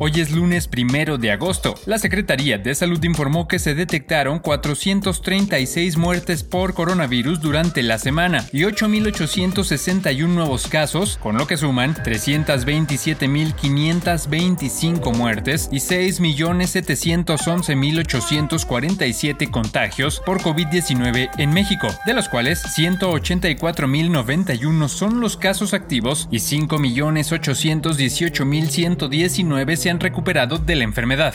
Hoy es lunes primero de agosto. La Secretaría de Salud informó que se detectaron 436 muertes por coronavirus durante la semana y 8.861 nuevos casos, con lo que suman 327.525 muertes y 6.711.847 contagios por COVID-19 en México, de los cuales 184.091 son los casos activos y 5.818.119 se han recuperado de la enfermedad.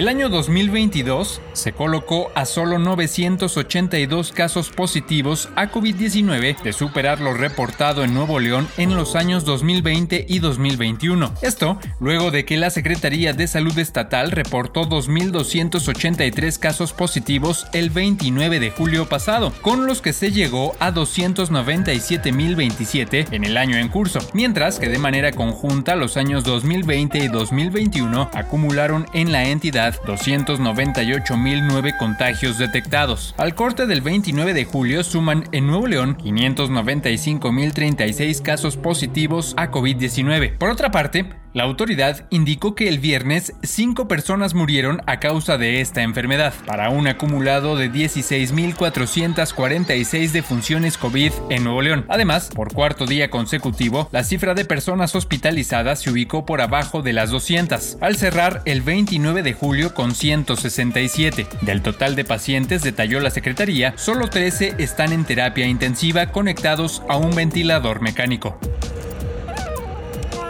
El año 2022 se colocó a solo 982 casos positivos a COVID-19 de superar lo reportado en Nuevo León en los años 2020 y 2021. Esto luego de que la Secretaría de Salud Estatal reportó 2.283 casos positivos el 29 de julio pasado, con los que se llegó a 297.027 en el año en curso, mientras que de manera conjunta los años 2020 y 2021 acumularon en la entidad 298.009 contagios detectados. Al corte del 29 de julio suman en Nuevo León 595.036 casos positivos a COVID-19. Por otra parte, la autoridad indicó que el viernes cinco personas murieron a causa de esta enfermedad, para un acumulado de 16.446 defunciones COVID en Nuevo León. Además, por cuarto día consecutivo, la cifra de personas hospitalizadas se ubicó por abajo de las 200, al cerrar el 29 de julio con 167. Del total de pacientes, detalló la Secretaría, solo 13 están en terapia intensiva conectados a un ventilador mecánico.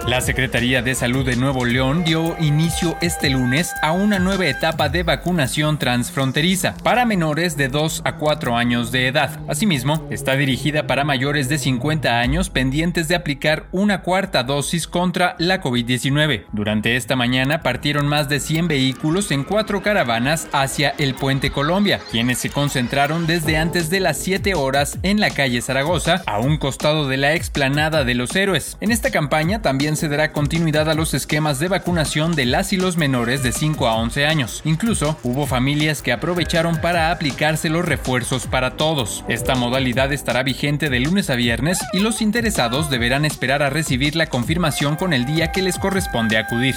La Secretaría de Salud de Nuevo León dio inicio este lunes a una nueva etapa de vacunación transfronteriza para menores de 2 a 4 años de edad. Asimismo, está dirigida para mayores de 50 años pendientes de aplicar una cuarta dosis contra la COVID-19. Durante esta mañana partieron más de 100 vehículos en cuatro caravanas hacia el Puente Colombia, quienes se concentraron desde antes de las 7 horas en la calle Zaragoza, a un costado de la explanada de los héroes. En esta campaña también se dará continuidad a los esquemas de vacunación de las y los menores de 5 a 11 años. Incluso hubo familias que aprovecharon para aplicarse los refuerzos para todos. Esta modalidad estará vigente de lunes a viernes y los interesados deberán esperar a recibir la confirmación con el día que les corresponde acudir.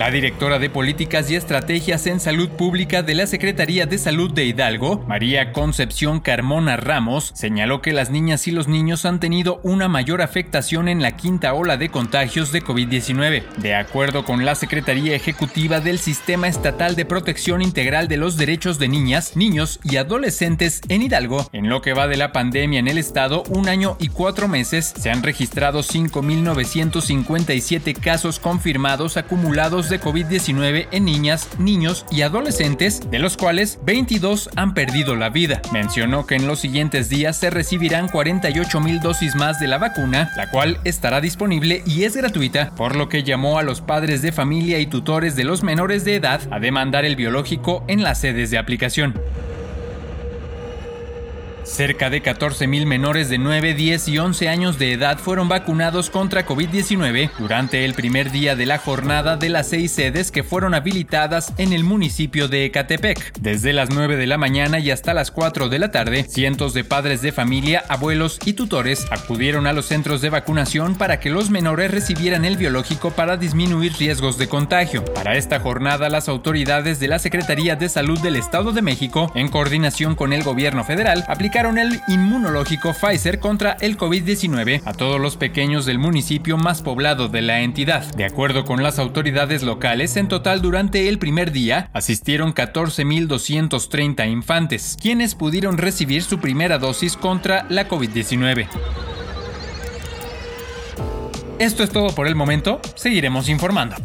La directora de Políticas y Estrategias en Salud Pública de la Secretaría de Salud de Hidalgo, María Concepción Carmona Ramos, señaló que las niñas y los niños han tenido una mayor afectación en la quinta ola de contagios de COVID-19. De acuerdo con la Secretaría Ejecutiva del Sistema Estatal de Protección Integral de los Derechos de Niñas, Niños y Adolescentes en Hidalgo, en lo que va de la pandemia en el estado, un año y cuatro meses, se han registrado 5.957 casos confirmados acumulados de COVID-19 en niñas, niños y adolescentes, de los cuales 22 han perdido la vida. Mencionó que en los siguientes días se recibirán 48 mil dosis más de la vacuna, la cual estará disponible y es gratuita, por lo que llamó a los padres de familia y tutores de los menores de edad a demandar el biológico en las sedes de aplicación. Cerca de 14.000 menores de 9, 10 y 11 años de edad fueron vacunados contra COVID-19 durante el primer día de la jornada de las seis sedes que fueron habilitadas en el municipio de Ecatepec. Desde las 9 de la mañana y hasta las 4 de la tarde, cientos de padres de familia, abuelos y tutores acudieron a los centros de vacunación para que los menores recibieran el biológico para disminuir riesgos de contagio. Para esta jornada, las autoridades de la Secretaría de Salud del Estado de México, en coordinación con el gobierno federal, el inmunológico Pfizer contra el COVID-19 a todos los pequeños del municipio más poblado de la entidad. De acuerdo con las autoridades locales, en total durante el primer día asistieron 14.230 infantes, quienes pudieron recibir su primera dosis contra la COVID-19. Esto es todo por el momento, seguiremos informando.